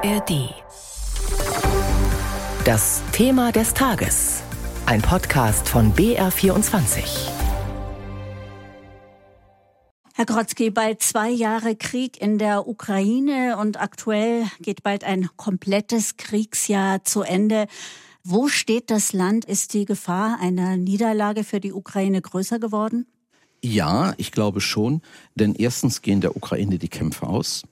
ARD. Das Thema des Tages. Ein Podcast von BR24. Herr Grotzky, bald zwei Jahre Krieg in der Ukraine und aktuell geht bald ein komplettes Kriegsjahr zu Ende. Wo steht das Land? Ist die Gefahr einer Niederlage für die Ukraine größer geworden? Ja, ich glaube schon, denn erstens gehen der Ukraine die Kämpfe aus.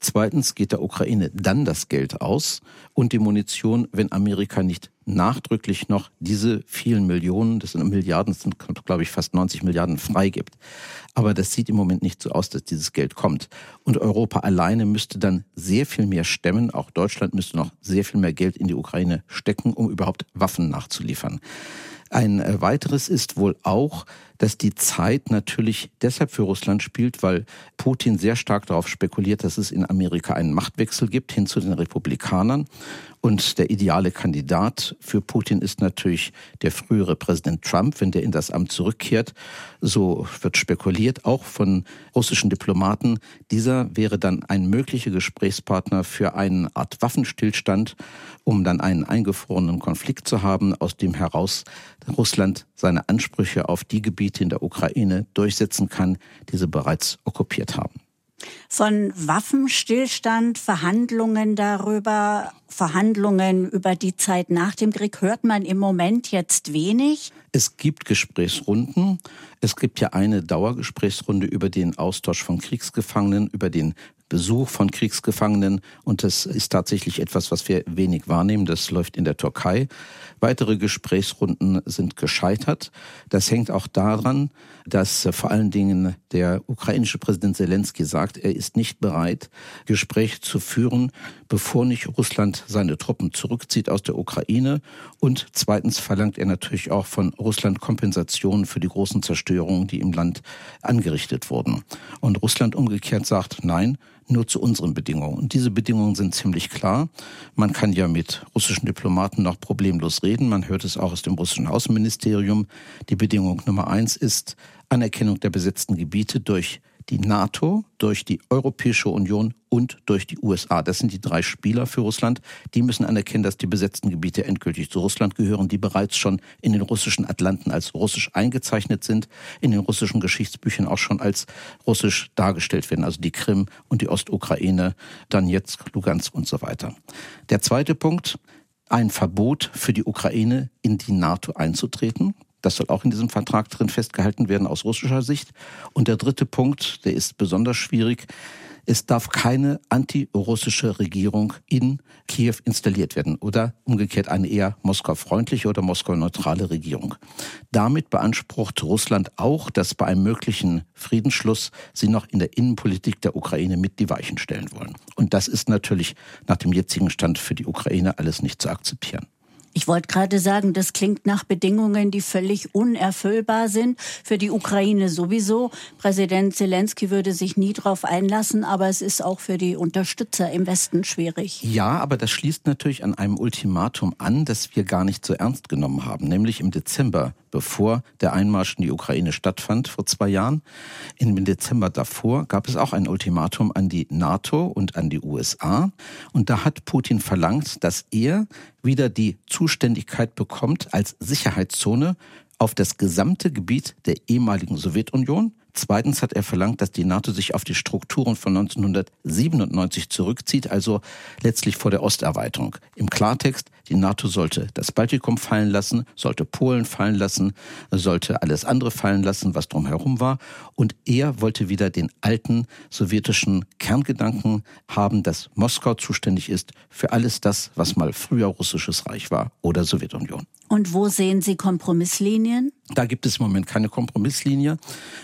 Zweitens geht der Ukraine dann das Geld aus und die Munition, wenn Amerika nicht nachdrücklich noch diese vielen Millionen, das sind Milliarden, das sind glaube ich fast 90 Milliarden freigibt. Aber das sieht im Moment nicht so aus, dass dieses Geld kommt. Und Europa alleine müsste dann sehr viel mehr stemmen. Auch Deutschland müsste noch sehr viel mehr Geld in die Ukraine stecken, um überhaupt Waffen nachzuliefern. Ein weiteres ist wohl auch, dass die Zeit natürlich deshalb für Russland spielt, weil Putin sehr stark darauf spekuliert, dass es in Amerika einen Machtwechsel gibt hin zu den Republikanern. Und der ideale Kandidat für Putin ist natürlich der frühere Präsident Trump, wenn der in das Amt zurückkehrt. So wird spekuliert, auch von russischen Diplomaten. Dieser wäre dann ein möglicher Gesprächspartner für eine Art Waffenstillstand, um dann einen eingefrorenen Konflikt zu haben, aus dem heraus Russland seine Ansprüche auf die Gebiete in der Ukraine durchsetzen kann, die sie bereits okkupiert haben. Von Waffenstillstand, Verhandlungen darüber, Verhandlungen über die Zeit nach dem Krieg hört man im Moment jetzt wenig. Es gibt Gesprächsrunden. Es gibt ja eine Dauergesprächsrunde über den Austausch von Kriegsgefangenen, über den Besuch von Kriegsgefangenen. Und das ist tatsächlich etwas, was wir wenig wahrnehmen. Das läuft in der Türkei. Weitere Gesprächsrunden sind gescheitert. Das hängt auch daran, dass vor allen Dingen der ukrainische Präsident Zelensky sagt, er ist nicht bereit, Gespräche zu führen, bevor nicht Russland seine Truppen zurückzieht aus der Ukraine. Und zweitens verlangt er natürlich auch von Russland Kompensationen für die großen Zerstörungen, die im Land angerichtet wurden. Und Russland umgekehrt sagt, nein, nur zu unseren Bedingungen. Und diese Bedingungen sind ziemlich klar. Man kann ja mit russischen Diplomaten noch problemlos reden. Man hört es auch aus dem russischen Außenministerium. Die Bedingung Nummer eins ist Anerkennung der besetzten Gebiete durch die NATO, durch die Europäische Union und durch die USA. Das sind die drei Spieler für Russland. Die müssen anerkennen, dass die besetzten Gebiete endgültig zu Russland gehören, die bereits schon in den russischen Atlanten als russisch eingezeichnet sind, in den russischen Geschichtsbüchern auch schon als russisch dargestellt werden. Also die Krim und die Ostukraine, dann jetzt Lugansk und so weiter. Der zweite Punkt, ein Verbot für die Ukraine in die NATO einzutreten. Das soll auch in diesem Vertrag drin festgehalten werden aus russischer Sicht. Und der dritte Punkt, der ist besonders schwierig. Es darf keine antirussische Regierung in Kiew installiert werden oder umgekehrt eine eher Moskau-freundliche oder Moskau-neutrale Regierung. Damit beansprucht Russland auch, dass bei einem möglichen Friedensschluss sie noch in der Innenpolitik der Ukraine mit die Weichen stellen wollen. Und das ist natürlich nach dem jetzigen Stand für die Ukraine alles nicht zu akzeptieren. Ich wollte gerade sagen, das klingt nach Bedingungen, die völlig unerfüllbar sind. Für die Ukraine sowieso. Präsident Zelensky würde sich nie darauf einlassen, aber es ist auch für die Unterstützer im Westen schwierig. Ja, aber das schließt natürlich an einem Ultimatum an, das wir gar nicht so ernst genommen haben, nämlich im Dezember bevor der Einmarsch in die Ukraine stattfand vor zwei Jahren. Im Dezember davor gab es auch ein Ultimatum an die NATO und an die USA. Und da hat Putin verlangt, dass er wieder die Zuständigkeit bekommt als Sicherheitszone auf das gesamte Gebiet der ehemaligen Sowjetunion Zweitens hat er verlangt, dass die NATO sich auf die Strukturen von 1997 zurückzieht, also letztlich vor der Osterweiterung. Im Klartext, die NATO sollte das Baltikum fallen lassen, sollte Polen fallen lassen, sollte alles andere fallen lassen, was drumherum war. Und er wollte wieder den alten sowjetischen Kerngedanken haben, dass Moskau zuständig ist für alles das, was mal früher russisches Reich war oder Sowjetunion. Und wo sehen Sie Kompromisslinien? Da gibt es im Moment keine Kompromisslinie,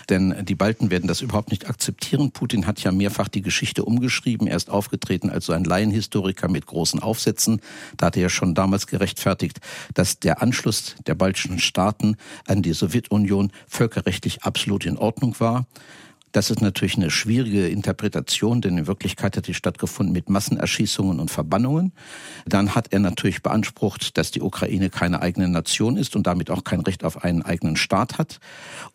denn die Balten werden das überhaupt nicht akzeptieren. Putin hat ja mehrfach die Geschichte umgeschrieben. Er ist aufgetreten als so ein Laienhistoriker mit großen Aufsätzen. Da hat er ja schon damals gerechtfertigt, dass der Anschluss der baltischen Staaten an die Sowjetunion völkerrechtlich absolut in Ordnung war. Das ist natürlich eine schwierige Interpretation, denn in Wirklichkeit hat die stattgefunden mit Massenerschießungen und Verbannungen. Dann hat er natürlich beansprucht, dass die Ukraine keine eigene Nation ist und damit auch kein Recht auf einen eigenen Staat hat.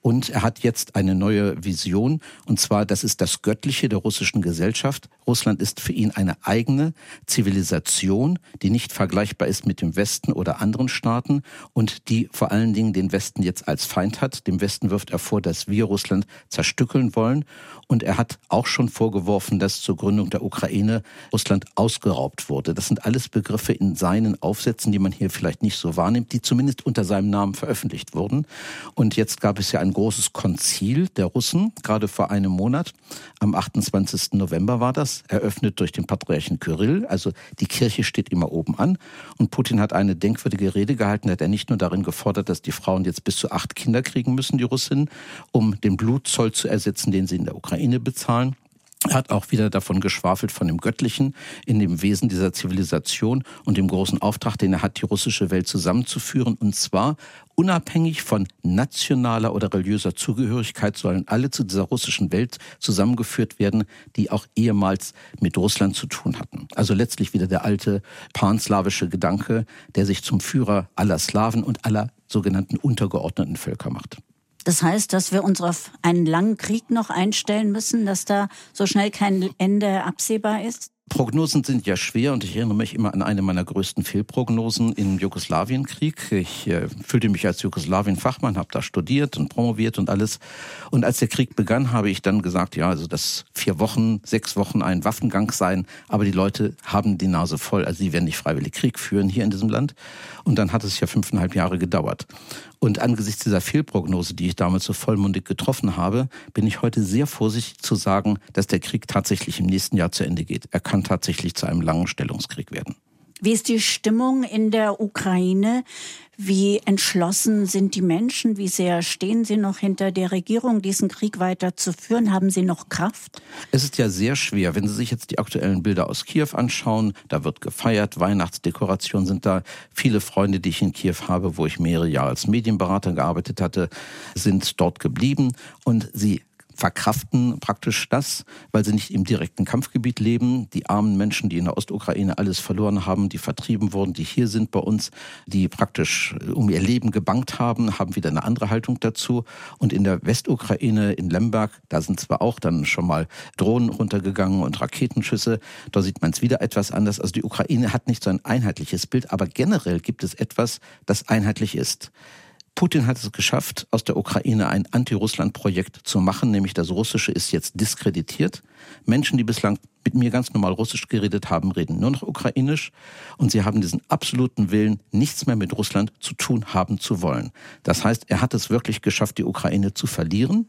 Und er hat jetzt eine neue Vision, und zwar, das ist das Göttliche der russischen Gesellschaft. Russland ist für ihn eine eigene Zivilisation, die nicht vergleichbar ist mit dem Westen oder anderen Staaten und die vor allen Dingen den Westen jetzt als Feind hat. Dem Westen wirft er vor, dass wir Russland zerstückeln wollen wollen. Und er hat auch schon vorgeworfen, dass zur Gründung der Ukraine Russland ausgeraubt wurde. Das sind alles Begriffe in seinen Aufsätzen, die man hier vielleicht nicht so wahrnimmt, die zumindest unter seinem Namen veröffentlicht wurden. Und jetzt gab es ja ein großes Konzil der Russen, gerade vor einem Monat. Am 28. November war das, eröffnet durch den Patriarchen Kyrill. Also die Kirche steht immer oben an. Und Putin hat eine denkwürdige Rede gehalten. Hat er nicht nur darin gefordert, dass die Frauen jetzt bis zu acht Kinder kriegen müssen, die Russinnen, um den Blutzoll zu ersetzen, den sie in der Ukraine bezahlen. Er hat auch wieder davon geschwafelt, von dem Göttlichen in dem Wesen dieser Zivilisation und dem großen Auftrag, den er hat, die russische Welt zusammenzuführen. Und zwar unabhängig von nationaler oder religiöser Zugehörigkeit sollen alle zu dieser russischen Welt zusammengeführt werden, die auch ehemals mit Russland zu tun hatten. Also letztlich wieder der alte panslawische Gedanke, der sich zum Führer aller Slawen und aller sogenannten untergeordneten Völker macht. Das heißt, dass wir uns auf einen langen Krieg noch einstellen müssen, dass da so schnell kein Ende absehbar ist? Prognosen sind ja schwer und ich erinnere mich immer an eine meiner größten Fehlprognosen im Jugoslawienkrieg. Ich äh, fühlte mich als Jugoslawien-Fachmann, habe da studiert und promoviert und alles. Und als der Krieg begann, habe ich dann gesagt, ja, also das vier Wochen, sechs Wochen ein Waffengang sein, aber die Leute haben die Nase voll, also sie werden nicht freiwillig Krieg führen hier in diesem Land. Und dann hat es ja fünfeinhalb Jahre gedauert. Und angesichts dieser Fehlprognose, die ich damals so vollmundig getroffen habe, bin ich heute sehr vorsichtig zu sagen, dass der Krieg tatsächlich im nächsten Jahr zu Ende geht. Er kann tatsächlich zu einem langen Stellungskrieg werden. Wie ist die Stimmung in der Ukraine? Wie entschlossen sind die Menschen? Wie sehr stehen sie noch hinter der Regierung, diesen Krieg weiterzuführen? Haben sie noch Kraft? Es ist ja sehr schwer. Wenn Sie sich jetzt die aktuellen Bilder aus Kiew anschauen, da wird gefeiert, Weihnachtsdekorationen sind da. Viele Freunde, die ich in Kiew habe, wo ich mehrere Jahre als Medienberater gearbeitet hatte, sind dort geblieben und sie verkraften praktisch das, weil sie nicht im direkten Kampfgebiet leben. Die armen Menschen, die in der Ostukraine alles verloren haben, die vertrieben wurden, die hier sind bei uns, die praktisch äh, um ihr Leben gebankt haben, haben wieder eine andere Haltung dazu. Und in der Westukraine, in Lemberg, da sind zwar auch dann schon mal Drohnen runtergegangen und Raketenschüsse, da sieht man es wieder etwas anders. Also die Ukraine hat nicht so ein einheitliches Bild, aber generell gibt es etwas, das einheitlich ist. Putin hat es geschafft, aus der Ukraine ein Anti-Russland-Projekt zu machen, nämlich das Russische ist jetzt diskreditiert. Menschen, die bislang mit mir ganz normal Russisch geredet haben, reden nur noch Ukrainisch und sie haben diesen absoluten Willen, nichts mehr mit Russland zu tun haben zu wollen. Das heißt, er hat es wirklich geschafft, die Ukraine zu verlieren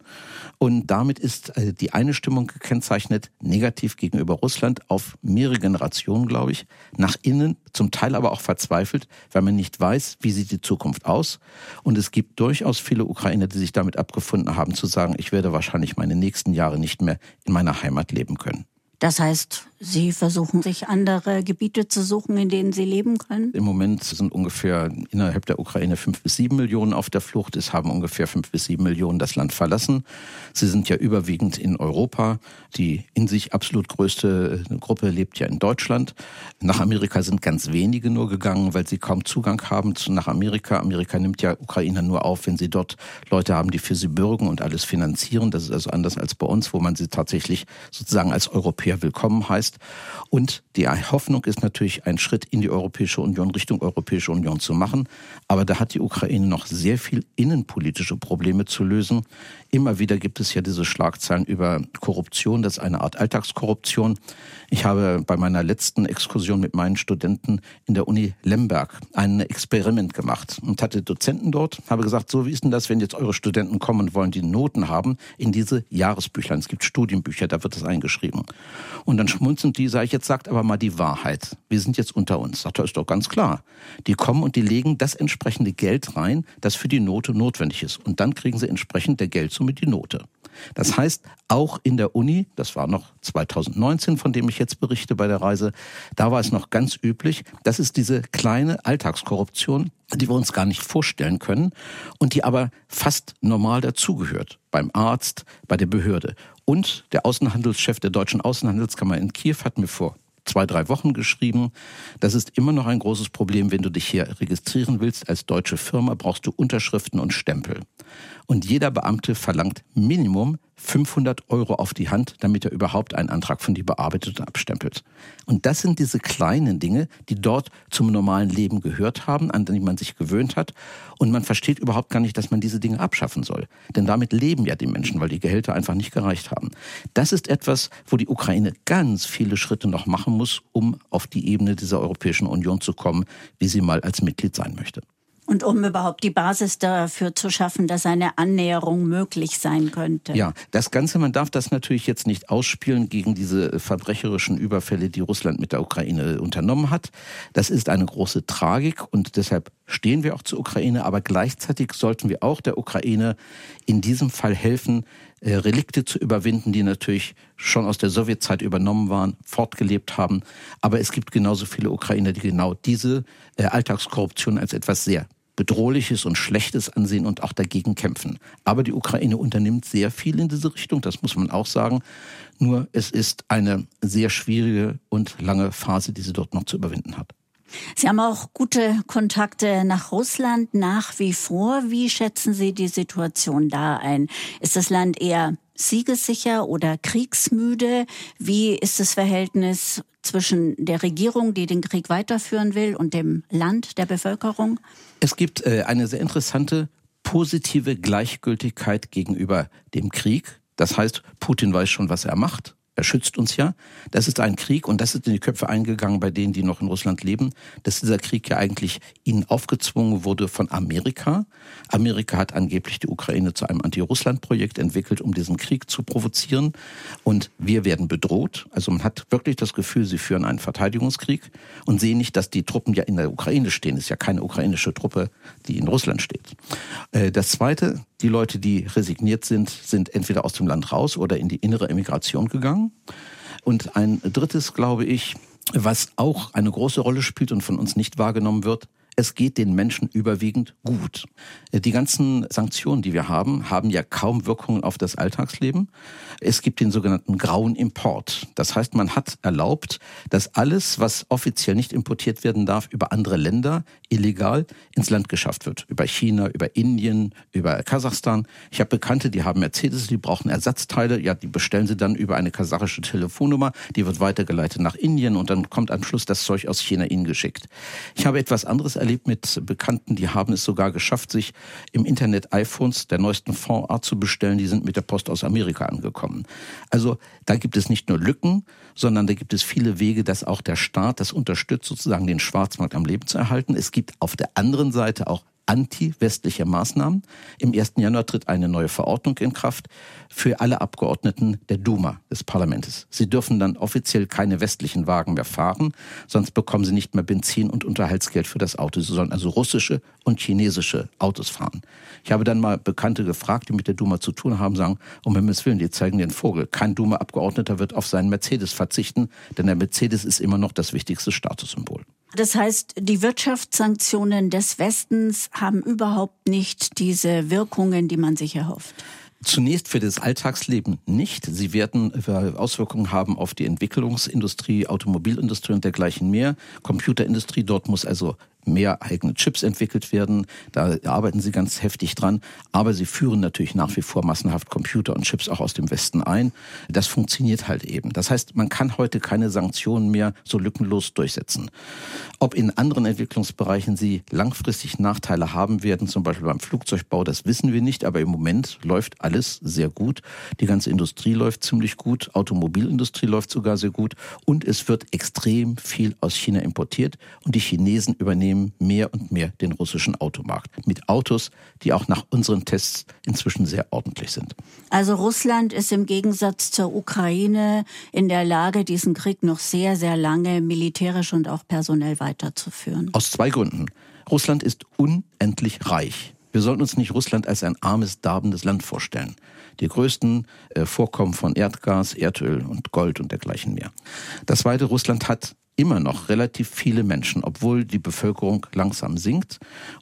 und damit ist äh, die eine Stimmung gekennzeichnet, negativ gegenüber Russland auf mehrere Generationen, glaube ich, nach innen, zum Teil aber auch verzweifelt, weil man nicht weiß, wie sieht die Zukunft aus. Und es gibt durchaus viele Ukrainer, die sich damit abgefunden haben, zu sagen, ich werde wahrscheinlich meine nächsten Jahre nicht mehr in meiner Heimat leben können. Das heißt, Sie versuchen sich andere Gebiete zu suchen, in denen Sie leben können? Im Moment sind ungefähr innerhalb der Ukraine fünf bis sieben Millionen auf der Flucht. Es haben ungefähr fünf bis sieben Millionen das Land verlassen. Sie sind ja überwiegend in Europa. Die in sich absolut größte äh, Gruppe lebt ja in Deutschland. Nach Amerika sind ganz wenige nur gegangen, weil sie kaum Zugang haben zu nach Amerika. Amerika nimmt ja Ukrainer nur auf, wenn sie dort Leute haben, die für sie bürgen und alles finanzieren. Das ist also anders als bei uns, wo man sie tatsächlich sozusagen als Europäer willkommen heißt ist. Und die Hoffnung ist natürlich, einen Schritt in die Europäische Union, Richtung Europäische Union zu machen. Aber da hat die Ukraine noch sehr viel innenpolitische Probleme zu lösen. Immer wieder gibt es ja diese Schlagzeilen über Korruption, das ist eine Art Alltagskorruption. Ich habe bei meiner letzten Exkursion mit meinen Studenten in der Uni Lemberg ein Experiment gemacht und hatte Dozenten dort, habe gesagt, so wie ist denn das, wenn jetzt eure Studenten kommen und wollen die Noten haben in diese Jahresbüchlein. Es gibt Studienbücher, da wird das eingeschrieben. Und dann schmunzeln die, sage ich, jetzt sagt aber mal die Wahrheit. Wir sind jetzt unter uns. Sagt er, ist doch ganz klar. Die kommen und die legen das entsprechende Geld rein, das für die Note notwendig ist. Und dann kriegen sie entsprechend der Geld somit die Note. Das heißt, auch in der Uni, das war noch 2019, von dem ich jetzt berichte bei der Reise, da war es noch ganz üblich, das ist diese kleine Alltagskorruption, die wir uns gar nicht vorstellen können und die aber fast normal dazugehört. Beim Arzt, bei der Behörde. Und der Außenhandelschef der Deutschen Außenhandelskammer in Kiew hat mir vor zwei, drei Wochen geschrieben. Das ist immer noch ein großes Problem. Wenn du dich hier registrieren willst als deutsche Firma, brauchst du Unterschriften und Stempel. Und jeder Beamte verlangt Minimum 500 Euro auf die Hand, damit er überhaupt einen Antrag von dir bearbeitet und abstempelt. Und das sind diese kleinen Dinge, die dort zum normalen Leben gehört haben, an die man sich gewöhnt hat. Und man versteht überhaupt gar nicht, dass man diese Dinge abschaffen soll. Denn damit leben ja die Menschen, weil die Gehälter einfach nicht gereicht haben. Das ist etwas, wo die Ukraine ganz viele Schritte noch machen muss, um auf die Ebene dieser Europäischen Union zu kommen, wie sie mal als Mitglied sein möchte. Und um überhaupt die Basis dafür zu schaffen, dass eine Annäherung möglich sein könnte. Ja, das Ganze, man darf das natürlich jetzt nicht ausspielen gegen diese verbrecherischen Überfälle, die Russland mit der Ukraine unternommen hat. Das ist eine große Tragik und deshalb stehen wir auch zur Ukraine. Aber gleichzeitig sollten wir auch der Ukraine in diesem Fall helfen, Relikte zu überwinden, die natürlich schon aus der Sowjetzeit übernommen waren, fortgelebt haben. Aber es gibt genauso viele Ukrainer, die genau diese äh, Alltagskorruption als etwas sehr Bedrohliches und Schlechtes ansehen und auch dagegen kämpfen. Aber die Ukraine unternimmt sehr viel in diese Richtung, das muss man auch sagen. Nur es ist eine sehr schwierige und lange Phase, die sie dort noch zu überwinden hat. Sie haben auch gute Kontakte nach Russland nach wie vor. Wie schätzen Sie die Situation da ein? Ist das Land eher siegessicher oder kriegsmüde? Wie ist das Verhältnis zwischen der Regierung, die den Krieg weiterführen will, und dem Land, der Bevölkerung? Es gibt äh, eine sehr interessante positive Gleichgültigkeit gegenüber dem Krieg. Das heißt, Putin weiß schon, was er macht. Er schützt uns ja. Das ist ein Krieg und das ist in die Köpfe eingegangen bei denen, die noch in Russland leben, dass dieser Krieg ja eigentlich ihnen aufgezwungen wurde von Amerika. Amerika hat angeblich die Ukraine zu einem Anti-Russland-Projekt entwickelt, um diesen Krieg zu provozieren. Und wir werden bedroht. Also man hat wirklich das Gefühl, sie führen einen Verteidigungskrieg und sehen nicht, dass die Truppen ja in der Ukraine stehen. Es ist ja keine ukrainische Truppe, die in Russland steht. Äh, das Zweite, die Leute, die resigniert sind, sind entweder aus dem Land raus oder in die innere Emigration gegangen. Und ein drittes, glaube ich, was auch eine große Rolle spielt und von uns nicht wahrgenommen wird, es geht den Menschen überwiegend gut. Die ganzen Sanktionen, die wir haben, haben ja kaum Wirkungen auf das Alltagsleben. Es gibt den sogenannten grauen Import. Das heißt, man hat erlaubt, dass alles, was offiziell nicht importiert werden darf, über andere Länder illegal ins Land geschafft wird. Über China, über Indien, über Kasachstan. Ich habe Bekannte, die haben Mercedes, die brauchen Ersatzteile. Ja, die bestellen sie dann über eine kasachische Telefonnummer. Die wird weitergeleitet nach Indien und dann kommt am Schluss das Zeug aus China ihnen geschickt. Ich habe etwas anderes erlebt mit Bekannten, die haben es sogar geschafft, sich im Internet iPhones der neuesten Fondart zu bestellen. Die sind mit der Post aus Amerika angekommen. Also da gibt es nicht nur Lücken, sondern da gibt es viele Wege, dass auch der Staat das unterstützt, sozusagen den Schwarzmarkt am Leben zu erhalten. Es gibt auf der anderen Seite auch anti-westliche Maßnahmen. Im 1. Januar tritt eine neue Verordnung in Kraft für alle Abgeordneten der Duma des Parlaments. Sie dürfen dann offiziell keine westlichen Wagen mehr fahren, sonst bekommen sie nicht mehr Benzin und Unterhaltsgeld für das Auto. Sie sollen also russische und chinesische Autos fahren. Ich habe dann mal Bekannte gefragt, die mit der Duma zu tun haben, sagen, um Himmels Willen, die zeigen den Vogel. Kein Duma-Abgeordneter wird auf seinen Mercedes verzichten, denn der Mercedes ist immer noch das wichtigste Statussymbol. Das heißt, die Wirtschaftssanktionen des Westens haben überhaupt nicht diese Wirkungen, die man sich erhofft. Zunächst für das Alltagsleben nicht. Sie werden Auswirkungen haben auf die Entwicklungsindustrie, Automobilindustrie und dergleichen mehr. Computerindustrie, dort muss also mehr eigene Chips entwickelt werden. Da arbeiten sie ganz heftig dran. Aber sie führen natürlich nach wie vor massenhaft Computer und Chips auch aus dem Westen ein. Das funktioniert halt eben. Das heißt, man kann heute keine Sanktionen mehr so lückenlos durchsetzen. Ob in anderen Entwicklungsbereichen sie langfristig Nachteile haben werden, zum Beispiel beim Flugzeugbau, das wissen wir nicht. Aber im Moment läuft alles sehr gut. Die ganze Industrie läuft ziemlich gut. Automobilindustrie läuft sogar sehr gut. Und es wird extrem viel aus China importiert. Und die Chinesen übernehmen mehr und mehr den russischen Automarkt. Mit Autos, die auch nach unseren Tests inzwischen sehr ordentlich sind. Also Russland ist im Gegensatz zur Ukraine in der Lage, diesen Krieg noch sehr, sehr lange militärisch und auch personell weiterzuführen. Aus zwei Gründen. Russland ist unendlich reich. Wir sollten uns nicht Russland als ein armes, darbendes Land vorstellen. Die größten äh, Vorkommen von Erdgas, Erdöl und Gold und dergleichen mehr. Das zweite, Russland hat immer noch relativ viele Menschen, obwohl die Bevölkerung langsam sinkt.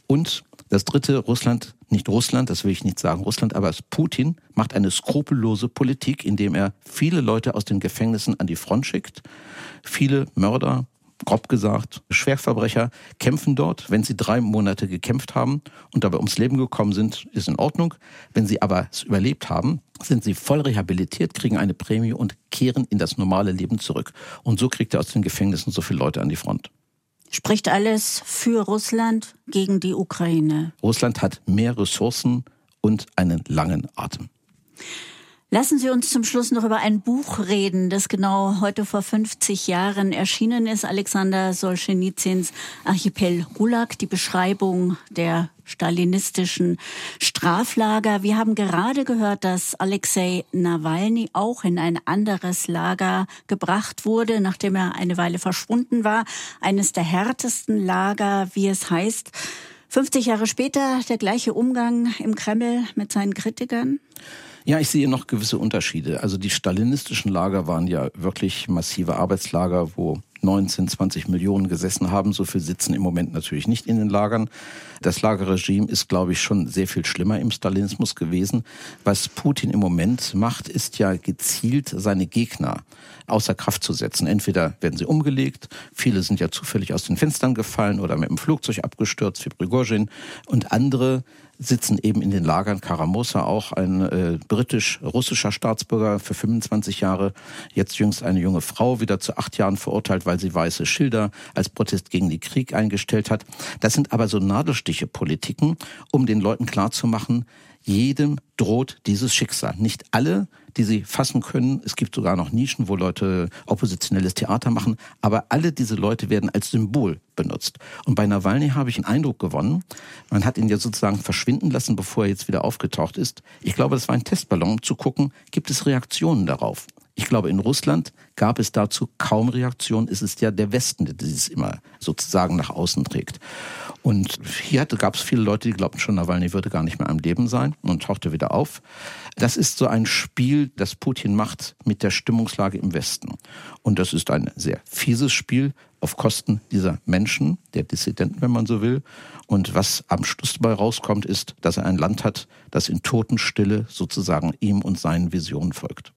Und das dritte, Russland, nicht Russland, das will ich nicht sagen Russland, aber Putin macht eine skrupellose Politik, indem er viele Leute aus den Gefängnissen an die Front schickt, viele Mörder, grob gesagt, Schwerverbrecher kämpfen dort. Wenn sie drei Monate gekämpft haben und dabei ums Leben gekommen sind, ist in Ordnung. Wenn sie aber es überlebt haben, sind sie voll rehabilitiert, kriegen eine Prämie und kehren in das normale Leben zurück. Und so kriegt er aus den Gefängnissen so viele Leute an die Front. Spricht alles für Russland gegen die Ukraine? Russland hat mehr Ressourcen und einen langen Atem. Lassen Sie uns zum Schluss noch über ein Buch reden, das genau heute vor 50 Jahren erschienen ist. Alexander Solzhenitsyns Archipel Gulag, die Beschreibung der stalinistischen Straflager. Wir haben gerade gehört, dass Alexei Nawalny auch in ein anderes Lager gebracht wurde, nachdem er eine Weile verschwunden war. Eines der härtesten Lager, wie es heißt. 50 Jahre später der gleiche Umgang im Kreml mit seinen Kritikern? Ja, ich sehe noch gewisse Unterschiede. Also die stalinistischen Lager waren ja wirklich massive Arbeitslager, wo 19, 20 Millionen gesessen haben. So viel sitzen im Moment natürlich nicht in den Lagern. Das Lagerregime ist, glaube ich, schon sehr viel schlimmer im Stalinismus gewesen. Was Putin im Moment macht, ist ja gezielt seine Gegner außer Kraft zu setzen. Entweder werden sie umgelegt, viele sind ja zufällig aus den Fenstern gefallen oder mit dem Flugzeug abgestürzt, wie Prigozhin, und andere sitzen eben in den Lagern. Karamosa auch ein äh, britisch-russischer Staatsbürger für 25 Jahre. Jetzt jüngst eine junge Frau wieder zu acht Jahren verurteilt, weil sie weiße Schilder als Protest gegen den Krieg eingestellt hat. Das sind aber so Nadelstiche Politiken, um den Leuten klarzumachen, jedem droht dieses Schicksal. Nicht alle, die sie fassen können. Es gibt sogar noch Nischen, wo Leute oppositionelles Theater machen. Aber alle diese Leute werden als Symbol benutzt. Und bei Nawalny habe ich einen Eindruck gewonnen. Man hat ihn ja sozusagen verschwinden lassen, bevor er jetzt wieder aufgetaucht ist. Ich glaube, das war ein Testballon, um zu gucken, gibt es Reaktionen darauf. Ich glaube, in Russland gab es dazu kaum Reaktion. Es ist ja der Westen, der dieses immer sozusagen nach außen trägt. Und hier gab es viele Leute, die glaubten schon, Nawalny würde gar nicht mehr am Leben sein und tauchte wieder auf. Das ist so ein Spiel, das Putin macht mit der Stimmungslage im Westen. Und das ist ein sehr fieses Spiel auf Kosten dieser Menschen, der Dissidenten, wenn man so will. Und was am Schluss dabei rauskommt, ist, dass er ein Land hat, das in Totenstille sozusagen ihm und seinen Visionen folgt.